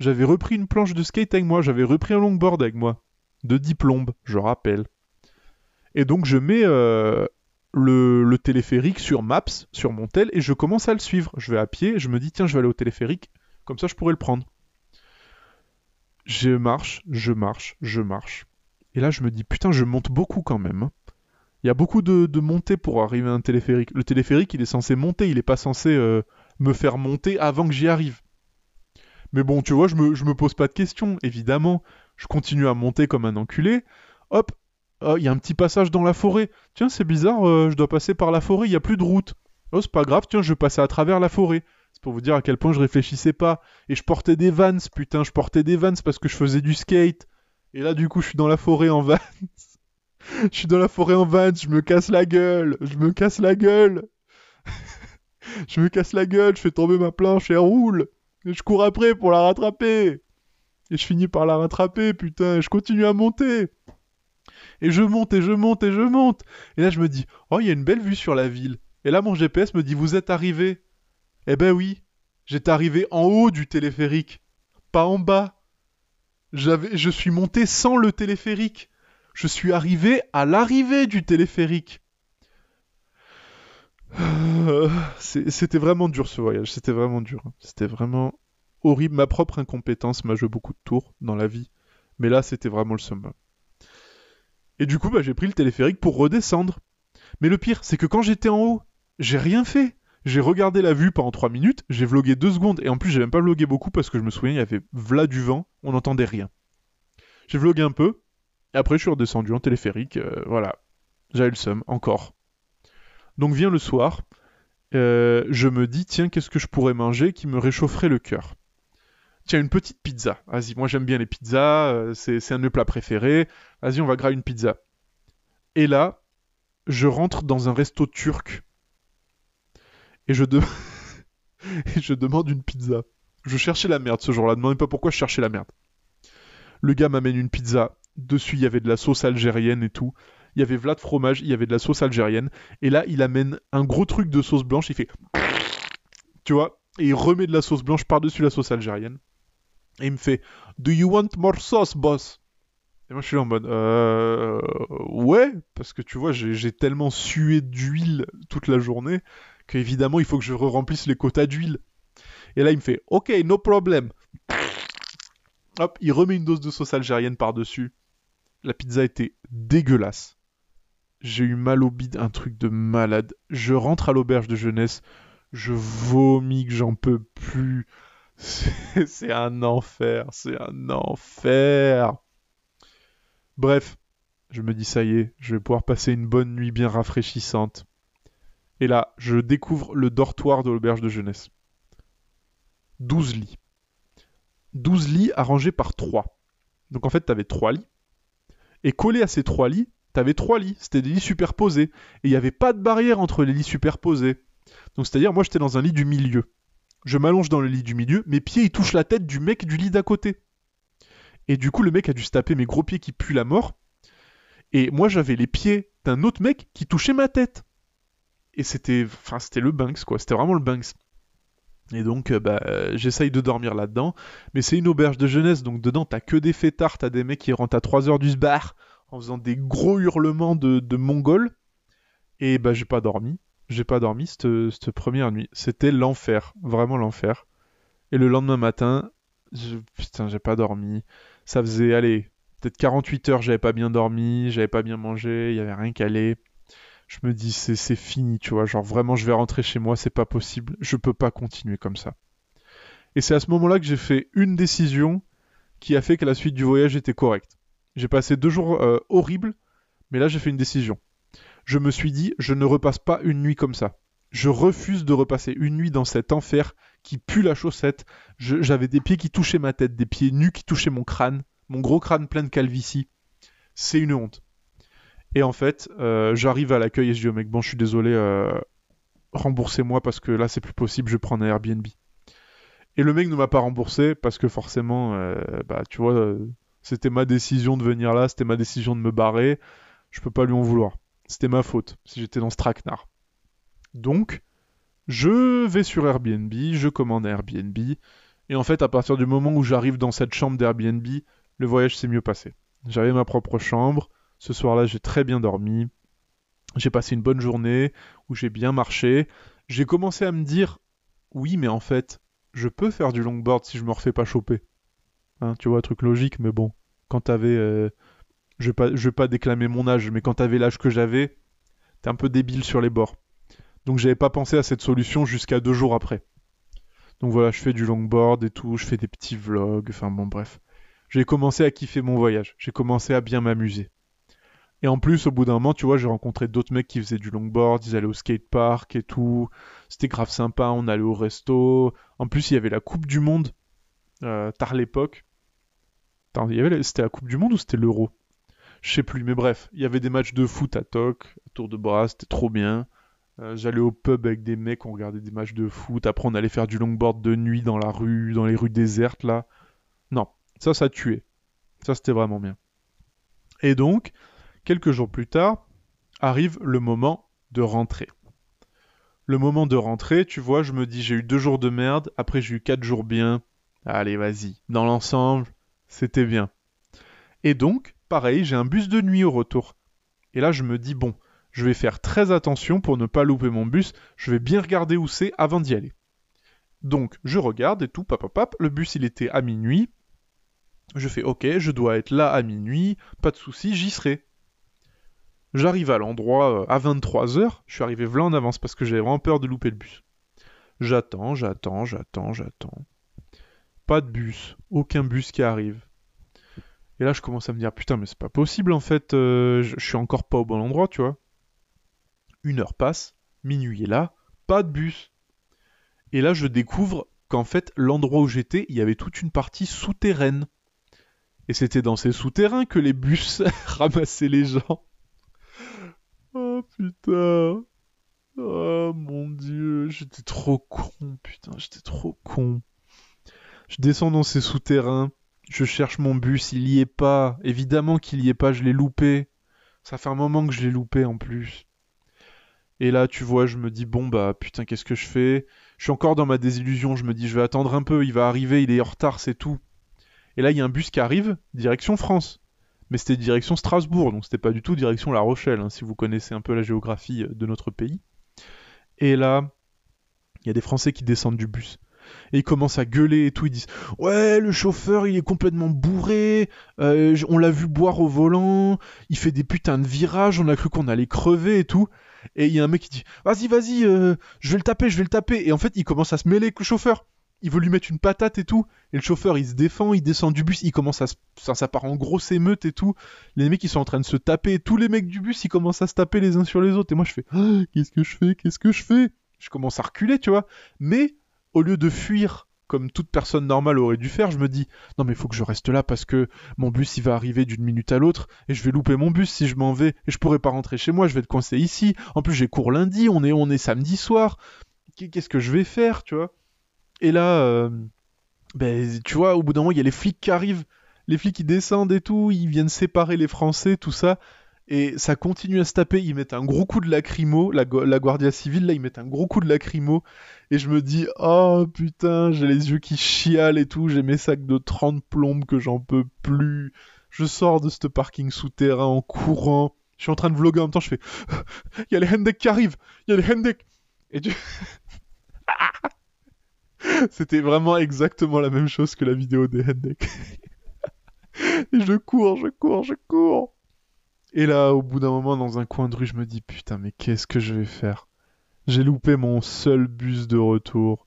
J'avais repris une planche de skate avec moi, j'avais repris un longboard avec moi. De diplôme, je rappelle. Et donc je mets euh, le, téléphérique sur Maps, sur mon tel, et je commence à le suivre. Je vais à pied, je me dis tiens, je vais aller au téléphérique, comme ça je pourrais le prendre. Je marche, je marche, je marche. Et là je me dis putain, je monte beaucoup quand même. Il y a beaucoup de, montées pour arriver à un téléphérique. Le téléphérique, il est censé monter, il est pas censé euh, me faire monter avant que j'y arrive. Mais bon, tu vois, je me, je me pose pas de questions, évidemment. Je continue à monter comme un enculé. Hop, oh, il y a un petit passage dans la forêt. Tiens, c'est bizarre, euh, je dois passer par la forêt, il y a plus de route. Oh, c'est pas grave, tiens, je passer à travers la forêt. C'est pour vous dire à quel point je réfléchissais pas. Et je portais des vans, putain, je portais des vans parce que je faisais du skate. Et là, du coup, je suis dans la forêt en vans. Je suis dans la forêt en van, je me casse la gueule, je me casse la gueule. je me casse la gueule, je fais tomber ma planche et elle roule. Et je cours après pour la rattraper. Et je finis par la rattraper, putain, et je continue à monter. Et je monte et je monte et je monte. Et là je me dis, oh, il y a une belle vue sur la ville. Et là mon GPS me dit, vous êtes arrivé. Eh ben oui, j'étais arrivé en haut du téléphérique, pas en bas. J'avais, je suis monté sans le téléphérique je suis arrivé à l'arrivée du téléphérique. C'était vraiment dur ce voyage, c'était vraiment dur. C'était vraiment horrible. Ma propre incompétence m'a joué beaucoup de tours dans la vie. Mais là, c'était vraiment le summum. Et du coup, bah, j'ai pris le téléphérique pour redescendre. Mais le pire, c'est que quand j'étais en haut, j'ai rien fait. J'ai regardé la vue pendant 3 minutes, j'ai vlogué 2 secondes, et en plus j'ai même pas vlogué beaucoup parce que je me souviens, il y avait v'là du vent, on n'entendait rien. J'ai vlogué un peu, et après, je suis redescendu en téléphérique. euh, voilà. J'avais le seum, encore. Donc vient le soir. euh, je me dis, tiens, qu'est-ce que je pourrais manger qui me réchaufferait le cœur? Tiens, une petite pizza. Vas-y, moi j'aime bien les pizzas, euh, c'est un de mes plats préférés. Vas-y, on va grailler une pizza. Et là, je rentre dans un resto turc et je, de- et je demande une pizza. Je cherchais la merde ce jour-là, demandez pas pourquoi je cherchais la merde. Le gars m'amène une pizza, dessus il y avait de la sauce algérienne et tout. Il y avait Vlad fromage, il y avait de la sauce algérienne. Et là, il amène un gros truc de sauce blanche, il fait... Tu vois Et il remet de la sauce blanche par-dessus la sauce algérienne. Et il me fait Do you want more sauce, boss? Et moi je suis en mode Euh. Ouais, parce que tu vois, j'ai tellement sué d'huile toute la journée qu'évidemment il faut que je remplisse les quotas d'huile. Et là il me fait Ok, no problem. Hop, il remet une dose de sauce algérienne par-dessus. La pizza était dégueulasse. J'ai eu mal au bide, un truc de malade. Je rentre à l'auberge de jeunesse, je vomis que j'en peux plus. C'est un enfer, c'est un enfer. Bref, je me dis ça y est, je vais pouvoir passer une bonne nuit bien rafraîchissante. Et là, je découvre le dortoir de l'auberge de jeunesse. 12 lits. 12 lits arrangés par 3. Donc en fait, t'avais 3 lits. Et collé à ces 3 lits, t'avais 3 lits. C'était des lits superposés. Et il n'y avait pas de barrière entre les lits superposés. Donc c'est-à-dire, moi j'étais dans un lit du milieu. Je m'allonge dans le lit du milieu, mes pieds ils touchent la tête du mec du lit d'à côté. Et du coup, le mec a dû se taper mes gros pieds qui puent la mort. Et moi j'avais les pieds d'un autre mec qui touchait ma tête. Et c'était, enfin, le Banks quoi. C'était vraiment le Banks. Et donc, euh, bah, j'essaye de dormir là-dedans. Mais c'est une auberge de jeunesse, donc dedans, t'as que des fêtards, t'as des mecs qui rentrent à 3h du sbar en faisant des gros hurlements de, de mongols. Et bah, j'ai pas dormi. J'ai pas dormi cette, première nuit. C'était l'enfer. Vraiment l'enfer. Et le lendemain matin, putain, j'ai pas dormi. Ça faisait, allez, peut-être 48 heures, j'avais pas bien dormi, j'avais pas bien mangé, il y avait rien allait. Je me dis, c'est c'est fini, tu vois. Genre, vraiment, je vais rentrer chez moi, c'est pas possible. Je peux pas continuer comme ça. Et c'est à ce moment-là que j'ai fait une décision qui a fait que la suite du voyage était correcte. J'ai passé deux jours euh, horribles, mais là, j'ai fait une décision. Je me suis dit, je ne repasse pas une nuit comme ça. Je refuse de repasser une nuit dans cet enfer qui pue la chaussette. J'avais des pieds qui touchaient ma tête, des pieds nus qui touchaient mon crâne, mon gros crâne plein de calvitie. C'est une honte. Et en fait, euh, j'arrive à l'accueil et je dis au mec, bon, je suis désolé, euh, remboursez-moi parce que là, c'est plus possible, je prends un Airbnb. Et le mec ne m'a pas remboursé parce que forcément, euh, bah, tu vois, c'était ma décision de venir là, c'était ma décision de me barrer. Je peux pas lui en vouloir. C'était ma faute si j'étais dans ce traquenard. Donc, je vais sur Airbnb, je commande Airbnb, et en fait, à partir du moment où j'arrive dans cette chambre d'Airbnb, le voyage s'est mieux passé. J'avais ma propre chambre, ce soir-là, j'ai très bien dormi, j'ai passé une bonne journée, où j'ai bien marché, j'ai commencé à me dire, oui, mais en fait, je peux faire du longboard si je me refais pas choper. Hein, tu vois, truc logique, mais bon, quand t'avais... euh, je vais pas, je vais pas déclamer mon âge, mais quand t'avais l'âge que j'avais, t'es un peu débile sur les bords. Donc j'avais pas pensé à cette solution jusqu'à deux jours après. Donc voilà, je fais du longboard et tout, je fais des petits vlogs, enfin bon bref. J'ai commencé à kiffer mon voyage, j'ai commencé à bien m'amuser. Et en plus, au bout d'un moment, tu vois, j'ai rencontré d'autres mecs qui faisaient du longboard, ils allaient au skatepark et tout. C'était grave sympa, on allait au resto. En plus, il y avait la Coupe du Monde, euh, tard l'époque. C'était la Coupe du Monde ou c'était l'Euro? Je sais plus, mais bref, il y avait des matchs de foot à Toc, Tour de Bras, c'était trop bien. Euh, J'allais au pub avec des mecs, on regardait des matchs de foot. Après, on allait faire du longboard de nuit dans la rue, dans les rues désertes là. Non, ça, ça tuait. Ça, c'était vraiment bien. Et donc, quelques jours plus tard, arrive le moment de rentrer. Le moment de rentrer, tu vois, je me dis, j'ai eu deux jours de merde, après j'ai eu quatre jours bien. Allez, vas-y. Dans l'ensemble, c'était bien. Et donc, pareil, j'ai un bus de nuit au retour. Et là, je me dis, bon, je vais faire très attention pour ne pas louper mon bus, je vais bien regarder où c'est avant d'y aller. Donc, je regarde et tout, pap, pap, pap, le bus il était à minuit. Je fais, ok, je dois être là à minuit, pas de souci, j'y serai. J'arrive à l'endroit euh, à 23h, je suis arrivé v'là en avance parce que j'avais vraiment peur de louper le bus. J'attends, j'attends, j'attends, j'attends. Pas de bus, aucun bus qui arrive. Et là, je commence à me dire, putain, mais c'est pas possible en fait, euh, je je suis encore pas au bon endroit, tu vois. Une heure passe, minuit est là, pas de bus. Et là, je découvre qu'en fait, l'endroit où j'étais, il y avait toute une partie souterraine. Et c'était dans ces souterrains que les bus ramassaient les gens. Oh putain. Oh mon dieu, j'étais trop con, putain, j'étais trop con. Je descends dans ces souterrains, je cherche mon bus, il y est pas. Évidemment qu'il y est pas, je l'ai loupé. Ça fait un moment que je l'ai loupé en plus. Et là, tu vois, je me dis, bon, bah putain, qu'est-ce que je fais? Je suis encore dans ma désillusion, je me dis, je vais attendre un peu, il va arriver, il est en retard, c'est tout. Et là, il y a un bus qui arrive, direction France. Mais c'était direction Strasbourg, donc c'était pas du tout direction La Rochelle, hein, si vous connaissez un peu la géographie de notre pays. Et là, il y a des Français qui descendent du bus. Et ils commencent à gueuler et tout. Ils disent Ouais, le chauffeur, il est complètement bourré. euh, on l'a vu boire au volant. Il fait des putains de virages. On a cru qu'on allait crever et tout. Et il y a un mec qui dit Vas-y, vas-y, euh, je vais le taper, je vais le taper. Et en fait, il commence à se mêler avec le chauffeur. Il veut lui mettre une patate et tout. Et le chauffeur, il se défend, il descend du bus, il commence à. Ça, part en grosse émeute et tout. Les mecs, ils sont en train de se taper. Tous les mecs du bus, ils commencent à se taper les uns sur les autres. Et moi, je fais Ah, Qu'est-ce que je fais? Qu'est-ce que je fais? Je commence à reculer, tu vois. Mais au lieu de fuir comme toute personne normale aurait dû faire, je me dis non mais il faut que je reste là parce que mon bus il va arriver d'une minute à l'autre et je vais louper mon bus si je m'en vais et je pourrai pas rentrer chez moi, je vais être coincé ici. En plus j'ai cours lundi, on est on samedi soir. Qu'est-ce que je vais faire, tu vois? Et là euh, ben tu vois au bout d'un moment il y a les flics qui arrivent, les flics qui descendent et tout, ils viennent séparer les Français, tout ça. Et ça continue à se taper, ils mettent un gros coup de lacrymo, la, Guardia Civile, là, ils mettent un gros coup de lacrymo, et je me dis, oh putain, j'ai les yeux qui chialent et tout, j'ai mes sacs de 30 plombes que j'en peux plus. Je sors de ce parking souterrain en courant, je suis en train de vlogger en même temps, je fais, il y a les Hendek qui arrivent, il y a les Hendek. Et tu... C'était vraiment exactement la même chose que la vidéo des Hendek. et je cours, je cours, je cours. Et là, au bout d'un moment, dans un coin de rue, je me dis putain, mais qu'est-ce que je vais faire? J'ai loupé mon seul bus de retour.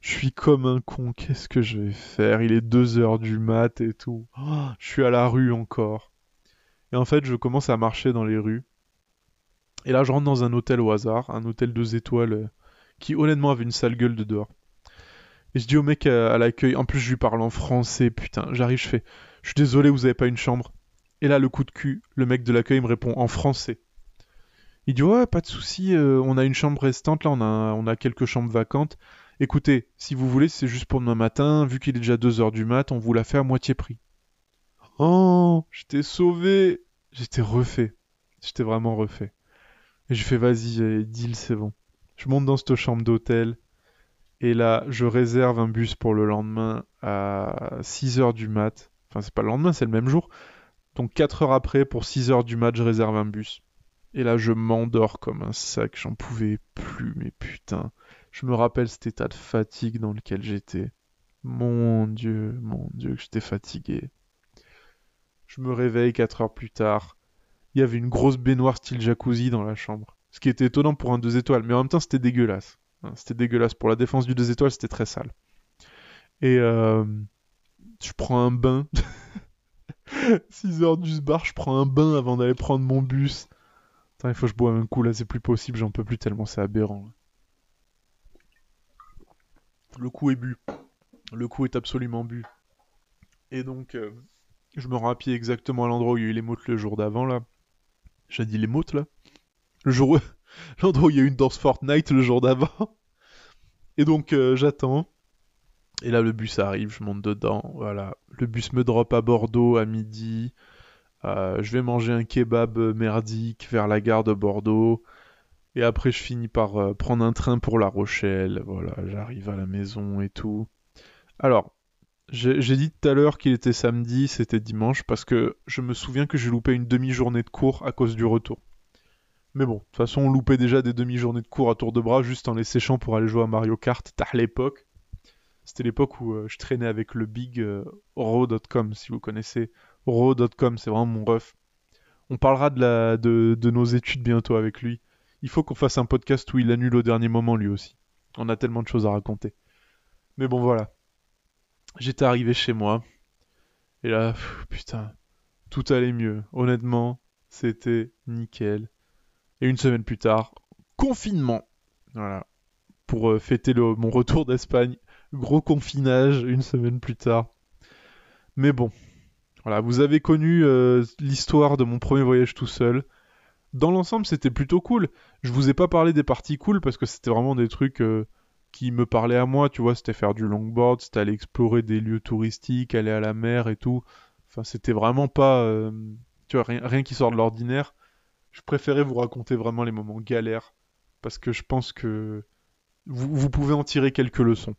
Je suis comme un con, qu'est-ce que je vais faire? Il est 2 heures du mat et tout. Oh, je suis à la rue encore. Et en fait, je commence à marcher dans les rues. Et là, je rentre dans un hôtel au hasard, un hôtel 2 étoiles euh, qui honnêtement avait une sale gueule de dehors. Et je dis au mec à, à l'accueil, en plus je lui parle en français, putain, j'arrive, je fais, je suis désolé, vous avez pas une chambre. Et là, le coup de cul, le mec de l'accueil me répond en français. Il dit ouais, pas de souci, euh, on a une chambre restante là, on a, quelques chambres vacantes. Écoutez, si vous voulez, c'est juste pour demain matin, vu qu'il est déjà 2 heures du mat, on vous la fait à moitié prix. Oh, j'étais sauvé, j'étais refait, j'étais vraiment refait. Et je fais vas-y, deal, c'est bon. Je monte dans cette chambre d'hôtel, et là, je réserve un bus pour le lendemain à 6 heures du mat. Enfin, c'est pas le lendemain, c'est le même jour. Donc 4 heures après, pour 6 heures du match, je réserve un bus. Et là, je m'endors comme un sac, j'en pouvais plus, mais putain. Je me rappelle cet état de fatigue dans lequel j'étais. Mon Dieu, mon Dieu, que j'étais fatigué. Je me réveille 4 heures plus tard. Il y avait une grosse baignoire style jacuzzi dans la chambre. Ce qui était étonnant pour un 2 étoiles, mais en même temps, c'était dégueulasse. C'était dégueulasse. Pour la défense du 2 étoiles, c'était très sale. Et euh, je prends un bain. 6 heures du bar, je prends un bain avant d'aller prendre mon bus. Attends, il faut que je bois un coup là, c'est plus possible, j'en peux plus tellement c'est aberrant. Le coup est bu. Le coup est absolument bu. Et donc, euh, je me rends exactement à l'endroit où il y a eu l'émote le jour d'avant là. J'ai dit l'émote là Le jour où... L'endroit où il y a eu une danse Fortnite le jour d'avant. Et donc, euh, j'attends. Et là, le bus arrive, je monte dedans. Voilà. Le bus me drop à Bordeaux à midi. Euh, je vais manger un kebab merdique vers la gare de Bordeaux. Et après, je finis par euh, prendre un train pour La Rochelle. Voilà, j'arrive à la maison et tout. Alors, j'ai j'ai dit tout à l'heure qu'il était samedi, c'était dimanche, parce que je me souviens que j'ai loupé une demi-journée de cours à cause du retour. Mais bon, de toute façon, on loupait déjà des demi-journées de cours à tour de bras juste en les séchant pour aller jouer à Mario Kart à l'époque. C'était l'époque où euh, je traînais avec le big euh, Ro.com, si vous connaissez. Ro.com, c'est vraiment mon ref. On parlera de, nos études bientôt avec lui. Il faut qu'on fasse un podcast où il annule au dernier moment lui aussi. On a tellement de choses à raconter. Mais bon, voilà. J'étais arrivé chez moi. Et là, putain, tout allait mieux. Honnêtement, c'était nickel. Et une semaine plus tard, confinement. Voilà. Pour euh, fêter mon retour d'Espagne, Gros confinage une semaine plus tard. Mais bon, voilà, vous avez connu euh, l'histoire de mon premier voyage tout seul. Dans l'ensemble, c'était plutôt cool. Je vous ai pas parlé des parties cool parce que c'était vraiment des trucs euh, qui me parlaient à moi, tu vois, c'était faire du longboard, c'était aller explorer des lieux touristiques, aller à la mer et tout. Enfin, c'était vraiment pas, euh, tu vois, rien, qui sort de l'ordinaire. Je préférais vous raconter vraiment les moments galères parce que je pense que vous pouvez en tirer quelques leçons.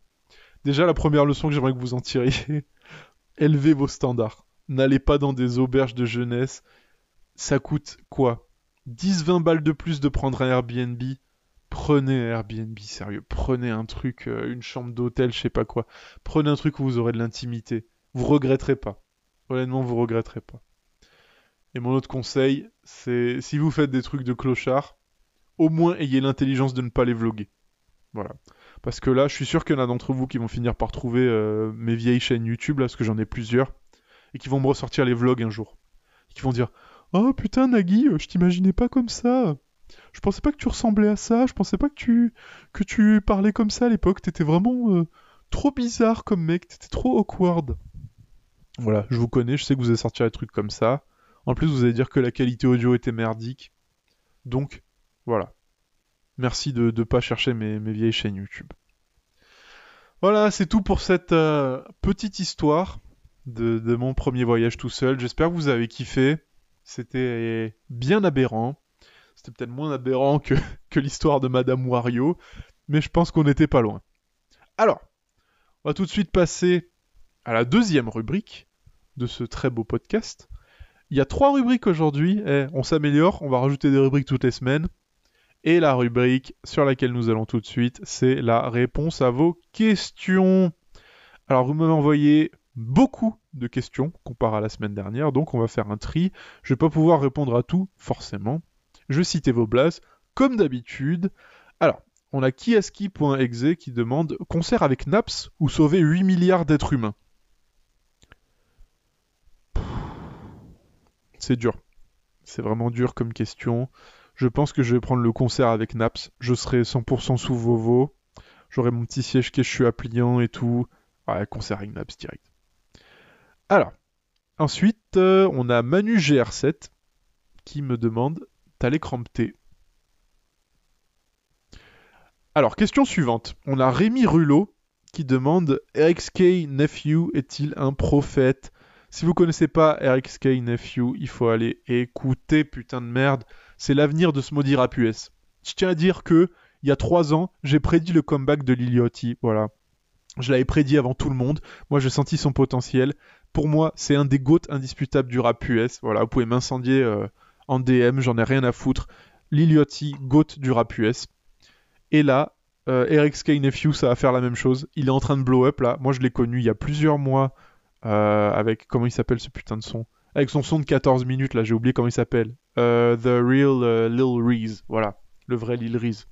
Déjà, la première leçon que j'aimerais que vous en tiriez, élevez vos standards. N'allez pas dans des auberges de jeunesse. Ça coûte quoi? 10-20 balles de plus de prendre un Airbnb? Prenez un Airbnb, sérieux. Prenez un truc, euh, une chambre d'hôtel, je sais pas quoi. Prenez un truc où vous aurez de l'intimité. Vous regretterez pas. Honnêtement, vous regretterez pas. Et mon autre conseil, c'est si vous faites des trucs de clochard, au moins ayez l'intelligence de ne pas les vloguer. Voilà. Parce que là, je suis sûr qu'il y en a d'entre vous qui vont finir par trouver euh, mes vieilles chaînes YouTube, parce que j'en ai plusieurs, et qui vont me ressortir les vlogs un jour. Qui vont dire Oh putain, Nagui, euh, je t'imaginais pas comme ça. Je pensais pas que tu ressemblais à ça, je pensais pas que tu, que tu parlais comme ça à l'époque. T'étais vraiment euh, trop bizarre comme mec, t'étais trop awkward. Voilà, je vous connais, je sais que vous allez sortir des trucs comme ça. En plus, vous allez dire que la qualité audio était merdique. Donc, voilà. Merci de ne pas chercher mes, vieilles chaînes YouTube. Voilà, c'est tout pour cette euh, petite histoire de, mon premier voyage tout seul. J'espère que vous avez kiffé. C'était bien aberrant. C'était peut-être moins aberrant que, l'histoire de Madame Wario, mais je pense qu'on n'était pas loin. Alors, on va tout de suite passer à la deuxième rubrique de ce très beau podcast. Il y a trois rubriques aujourd'hui. On s'améliore, on va rajouter des rubriques toutes les semaines. Et la rubrique sur laquelle nous allons tout de suite, c'est la réponse à vos questions. Alors, vous m'avez envoyé beaucoup de questions comparé à la semaine dernière, donc on va faire un tri. Je vais pas pouvoir répondre à tout, forcément. Je vais citer vos blases, comme d'habitude. Alors, on a kiaski.exe qui demande concert avec Naps ou sauver 8 milliards d'êtres humains? C'est dur. C'est vraiment dur comme question. Je pense que je vais prendre le concert avec Naps. Je serai 100% sous Vovo. J'aurai mon petit siège qui est à pliant et tout. Ouais, concert avec Naps direct. Alors, ensuite, euh, on a Manu GR7 qui me demande T'as l'écran T Alors, question suivante. On a Rémi Rulot qui demande RXK Nephew est-il un prophète? Si vous connaissez pas RXK Nephew, il faut aller écouter, putain de merde. C'est l'avenir de ce maudit rap US. Je tiens à dire que, il y a trois ans, j'ai prédit le comeback de Liliotti. Voilà. Je l'avais prédit avant tout le monde. Moi, j'ai senti son potentiel. Pour moi, c'est un des goats indiscutables du rap US. Voilà, vous pouvez m'incendier euh, en DM, j'en ai rien à foutre. Liliotti, goat du rap US. Et là, euh, RXK Nephew, ça va faire la même chose. Il est en train de blow up là. Moi, je l'ai connu il y a plusieurs mois euh, avec comment il s'appelle ce putain de son? Avec son son de 14 minutes là, j'ai oublié comment il s'appelle. Euh, The Real euh, Lil Reese, voilà, le vrai Lil Reese.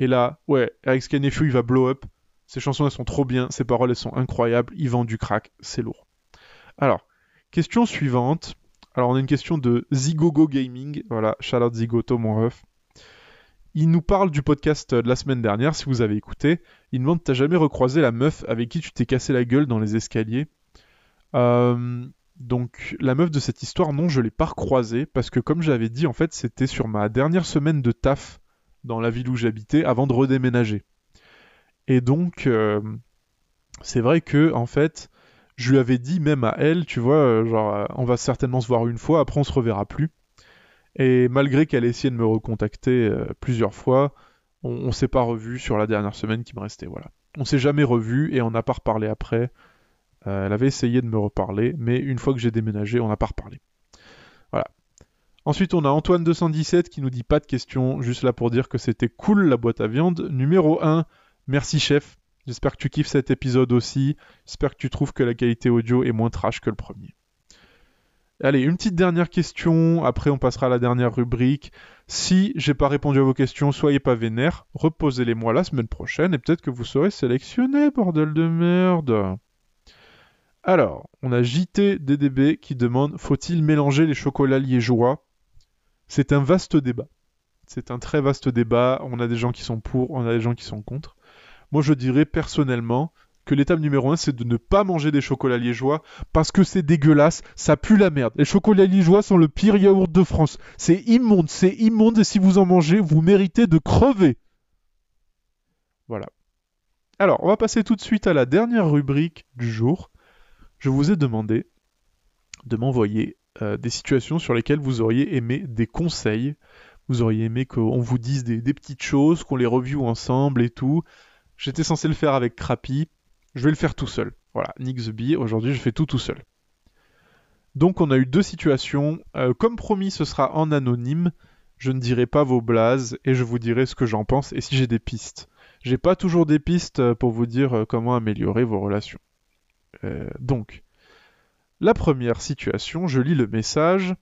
Et là, ouais, RXK Nephew, il va blow up. Ses chansons, elles sont trop bien, ses paroles, elles sont incroyables. Il vend du crack, c'est lourd. Alors, question suivante. Alors, on a une question de Zigogo Gaming. Voilà, shout out Zigoto, mon ref. Il nous parle du podcast de la semaine dernière, si vous avez écouté. Il demande T'as jamais recroisé la meuf avec qui tu t'es cassé la gueule dans les escaliers? Euh, Donc, la meuf de cette histoire, non, je l'ai pas recroisée, parce que comme j'avais dit, en fait, c'était sur ma dernière semaine de taf dans la ville où j'habitais avant de redéménager. Et donc, euh, c'est vrai que, en fait, je lui avais dit même à elle, tu vois, euh, genre, euh, on va certainement se voir une fois, après on se reverra plus. Et malgré qu'elle ait essayé de me recontacter plusieurs fois, on, on s'est pas revu sur la dernière semaine qui me restait, voilà. On s'est jamais revu et on n'a pas reparlé après. Euh, elle avait essayé de me reparler, mais une fois que j'ai déménagé, on n'a pas reparlé. Voilà. Ensuite, on a Antoine217 qui nous dit pas de questions, juste là pour dire que c'était cool la boîte à viande. Numéro 1, merci chef. J'espère que tu kiffes cet épisode aussi. J'espère que tu trouves que la qualité audio est moins trash que le premier. Allez, une petite dernière question, après on passera à la dernière rubrique. Si j'ai pas répondu à vos questions, soyez pas vénères, reposez-les moi la semaine prochaine et peut-être que vous serez sélectionné, bordel de merde. Alors, on a JT DDB qui demande faut-il mélanger les chocolats liégeois? C'est un vaste débat. C'est un très vaste débat. On a des gens qui sont pour, on a des gens qui sont contre. moi je dirais personnellement que l'étape numéro 1 c'est de ne pas manger des chocolats liégeois parce que c'est dégueulasse, ça pue la merde. Les chocolats liégeois sont le pire yaourt de France. C'est immonde, c'est immonde et si vous en mangez, vous méritez de crever. Voilà. Alors, on va passer tout de suite à la dernière rubrique du jour. Je vous ai demandé de m'envoyer euh, des situations sur lesquelles vous auriez aimé des conseils. Vous auriez aimé qu'on vous dise des, petites choses, qu'on les review ensemble et tout. J'étais censé le faire avec Crappy. Je vais le faire tout seul. Voilà, Nick the Bee, aujourd'hui je fais tout tout seul. Donc on a eu deux situations. Euh, comme promis, ce sera en anonyme. Je ne dirai pas vos blazes et je vous dirai ce que j'en pense et si j'ai des pistes. J'ai pas toujours des pistes euh, pour vous dire comment améliorer vos relations. Euh, donc, la première situation, je lis le message.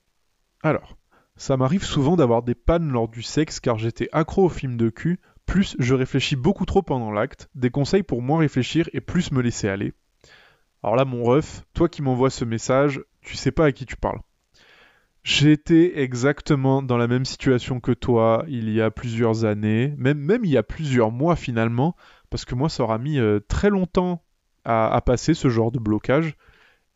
Alors, ça m'arrive souvent d'avoir des pannes lors du sexe car j'étais accro au film de cul, plus je réfléchis beaucoup trop pendant l'acte, des conseils pour moins réfléchir et plus me laisser aller. Alors là, mon ref, toi qui m'envoies ce message, tu sais pas à qui tu parles. Été exactement dans la même situation que toi il y a plusieurs années, même, même il y a plusieurs mois finalement, parce que moi ça aura mis euh, très longtemps à, passer ce genre de blocage.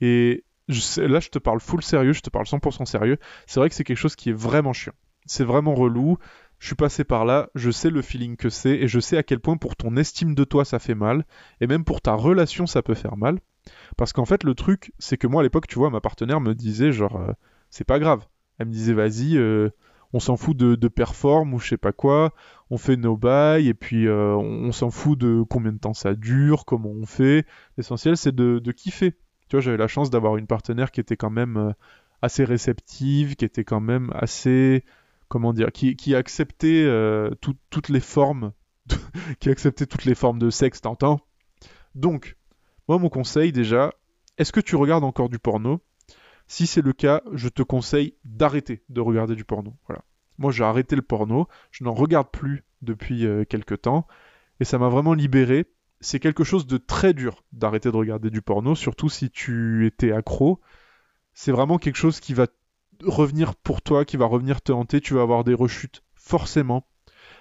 Et là je te parle full sérieux, je te parle 100% sérieux. C'est vrai que c'est quelque chose qui est vraiment chiant. C'est vraiment relou. Je suis passé par là, je sais le feeling que c'est et je sais à quel point pour ton estime de toi ça fait mal et même pour ta relation ça peut faire mal. Parce qu'en fait le truc c'est que moi à l'époque tu vois ma partenaire me disait genre euh, c'est pas grave. Elle me disait vas-y euh, on s'en fout de, de perform ou je sais pas quoi, on fait nos bails et puis euh, on, s'en fout de combien de temps ça dure, comment on fait. L'essentiel c'est de, kiffer. Tu vois j'avais la chance d'avoir une partenaire qui était quand même euh, assez réceptive, qui était quand même assez comment dire, qui, acceptait euh, tout- toutes les formes, qui acceptait toutes les formes de sexe, t'entends? Donc, moi mon conseil déjà, est-ce que tu regardes encore du porno? Si c'est le cas, je te conseille d'arrêter de regarder du porno. Voilà. Moi j'ai arrêté le porno, je n'en regarde plus depuis euh, quelques temps, et ça m'a vraiment libéré. C'est quelque chose de très dur d'arrêter de regarder du porno, surtout si tu étais accro. C'est vraiment quelque chose qui va revenir pour toi, qui va revenir te hanter, tu vas avoir des rechutes, forcément.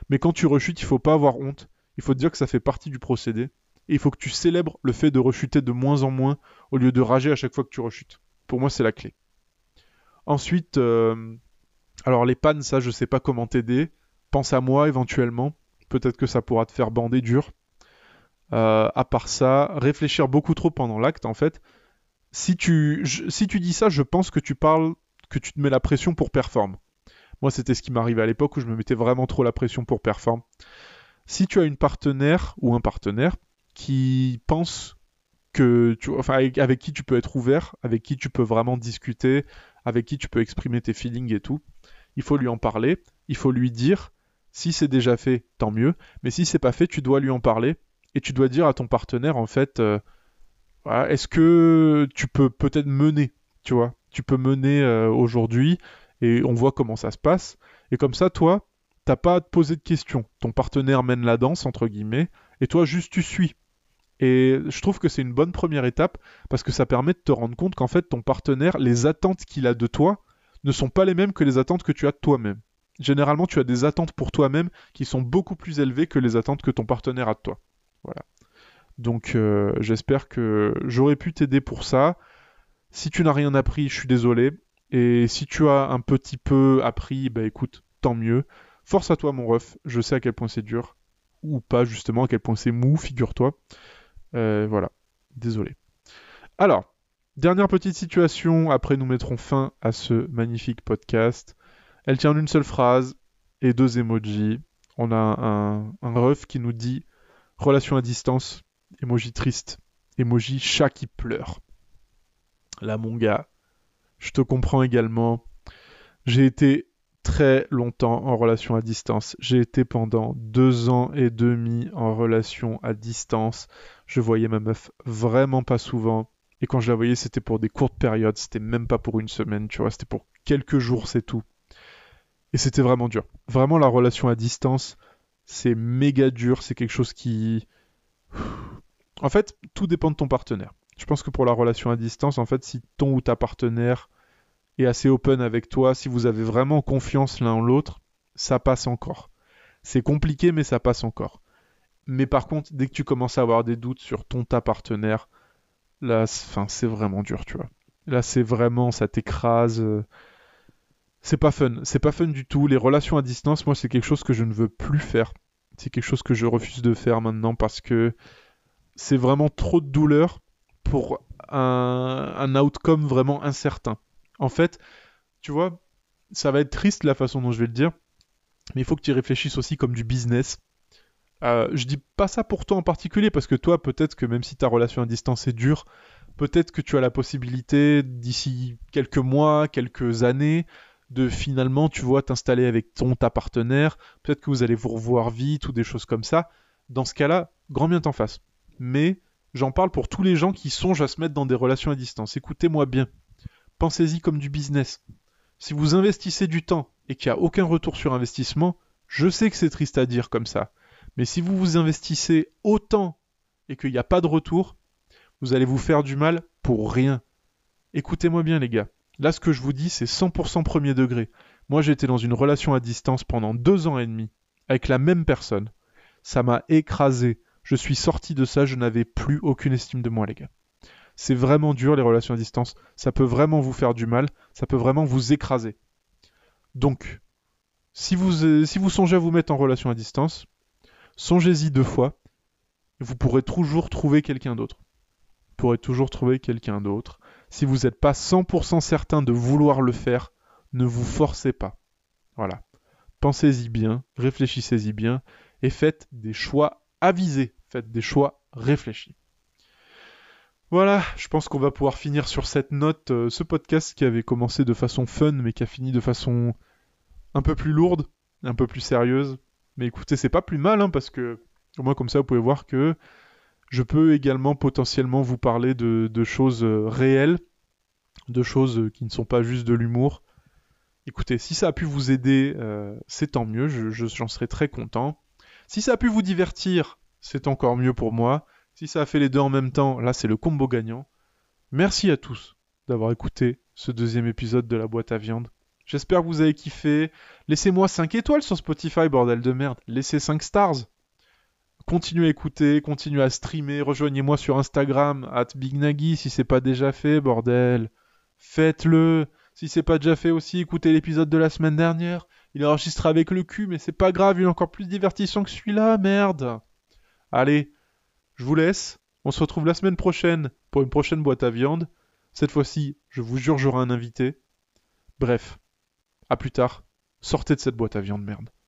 Mais quand tu rechutes, il faut pas avoir honte. Il faut te dire que ça fait partie du procédé. Et il faut que tu célèbres le fait de rechuter de moins en moins au lieu de rager à chaque fois que tu rechutes. Pour moi, c'est la clé. Ensuite, euh, alors les pannes, ça, je sais pas comment t'aider. Pense à moi éventuellement. Peut-être que ça pourra te faire bander dur. Euh, à part ça, réfléchir beaucoup trop pendant l'acte, en fait. Si tu, dis ça, je pense que tu parles que tu te mets la pression pour perform. Moi, c'était ce qui m'arrivait à l'époque où je me mettais vraiment trop la pression pour perform. Si tu as une partenaire ou un partenaire qui pense que tu, enfin, avec qui tu peux être ouvert, avec qui tu peux vraiment discuter, avec qui tu peux exprimer tes feelings et tout, il faut lui en parler, il faut lui dire. Si c'est déjà fait, tant mieux. Mais si c'est pas fait, tu dois lui en parler et tu dois dire à ton partenaire en fait, euh, est-ce que tu peux peut-être mener, tu vois, tu peux mener euh, aujourd'hui et on voit comment ça se passe. Et comme ça, toi, t'as pas à te poser de questions. Ton partenaire mène la danse entre guillemets et toi juste tu suis. Et je trouve que c'est une bonne première étape parce que ça permet de te rendre compte qu'en fait ton partenaire, les attentes qu'il a de toi ne sont pas les mêmes que les attentes que tu as de toi-même. Généralement, tu as des attentes pour toi-même qui sont beaucoup plus élevées que les attentes que ton partenaire a de toi. Voilà. Donc euh, j'espère que j'aurais pu t'aider pour ça. Si tu n'as rien appris, je suis désolé. Et si tu as un petit peu appris, bah écoute, tant mieux. Force à toi mon ref, je sais à quel point c'est dur. Ou pas justement, à quel point c'est mou, figure-toi. Euh, voilà, désolé. Alors, dernière petite situation, après nous mettrons fin à ce magnifique podcast. Elle tient en une seule phrase et deux emojis. On a un, un ref qui nous dit relation à distance, emoji triste, emoji chat qui pleure. Là, mon gars, je te comprends également. J'ai été très longtemps en relation à distance. J'ai été pendant deux ans et demi en relation à distance. Je voyais ma meuf vraiment pas souvent. Et quand je la voyais, c'était pour des courtes périodes. C'était même pas pour une semaine, tu vois. C'était pour quelques jours, c'est tout. Et c'était vraiment dur. Vraiment, la relation à distance, c'est méga dur. C'est quelque chose qui. En fait, tout dépend de ton partenaire. Je pense que pour la relation à distance, en fait, si ton ou ta partenaire est assez open avec toi, si vous avez vraiment confiance l'un en l'autre, ça passe encore. C'est compliqué, mais ça passe encore. Mais par contre, dès que tu commences à avoir des doutes sur ton ta partenaire, là, c'est vraiment dur, tu vois. Là, c'est vraiment, ça t'écrase. euh, C'est pas fun. C'est pas fun du tout. Les relations à distance, moi, c'est quelque chose que je ne veux plus faire. C'est quelque chose que je refuse de faire maintenant parce que c'est vraiment trop de douleur pour un, un outcome vraiment incertain. En fait, tu vois, ça va être triste la façon dont je vais le dire, mais il faut que tu réfléchisses aussi comme du business. Euh, je dis pas ça pour toi en particulier parce que toi, peut-être que même si ta relation à distance est dure, peut-être que tu as la possibilité d'ici quelques mois, quelques années, de finalement, tu vois, t'installer avec ton ta partenaire. Peut-être que vous allez vous revoir vite ou des choses comme ça. Dans ce cas-là, grand bien t'en fasse. Mais j'en parle pour tous les gens qui songent à se mettre dans des relations à distance. Écoutez-moi bien. Pensez-y comme du business. Si vous investissez du temps et qu'il n'y a aucun retour sur investissement, je sais que c'est triste à dire comme ça. Mais si vous vous investissez autant et qu'il n'y a pas de retour, vous allez vous faire du mal pour rien. Écoutez-moi bien les gars. Là ce que je vous dis c'est 100% premier degré. Moi j'étais dans une relation à distance pendant deux ans et demi avec la même personne. Ça m'a écrasé. Je suis sorti de ça, je n'avais plus aucune estime de moi les gars. C'est vraiment dur les relations à distance. Ça peut vraiment vous faire du mal. Ça peut vraiment vous écraser. Donc, si vous, euh, si vous songez à vous mettre en relation à distance, songez-y deux fois. Vous pourrez toujours trouver quelqu'un d'autre. Vous pourrez toujours trouver quelqu'un d'autre. Si vous n'êtes pas 100% certain de vouloir le faire, ne vous forcez pas. Voilà. Pensez-y bien, réfléchissez-y bien et faites des choix avisés. Faites des choix réfléchis. Voilà, je pense qu'on va pouvoir finir sur cette note euh, ce podcast qui avait commencé de façon fun mais qui a fini de façon un peu plus lourde, un peu plus sérieuse. Mais écoutez, c'est pas plus mal hein, parce que au moins comme ça vous pouvez voir que je peux également potentiellement vous parler de, de choses euh, réelles, de choses euh, qui ne sont pas juste de l'humour. Écoutez, si ça a pu vous aider, euh, c'est tant mieux, je- je- j'en serais très content. Si ça a pu vous divertir, c'est encore mieux pour moi. Si ça a fait les deux en même temps, là c'est le combo gagnant. Merci à tous d'avoir écouté ce deuxième épisode de la boîte à viande. J'espère que vous avez kiffé. Laissez-moi 5 étoiles sur Spotify, bordel de merde. Laissez 5 stars. Continuez à écouter, continuez à streamer. Rejoignez-moi sur Instagram, at BigNaggy, si c'est pas déjà fait, bordel. Faites-le. Si c'est pas déjà fait aussi, écoutez l'épisode de la semaine dernière. Il est enregistré avec le cul, mais c'est pas grave, il est encore plus divertissant que celui-là, merde. Allez, je vous laisse. On se retrouve la semaine prochaine pour une prochaine boîte à viande. Cette fois-ci, je vous jure, j'aurai un invité. Bref, à plus tard. Sortez de cette boîte à viande, merde.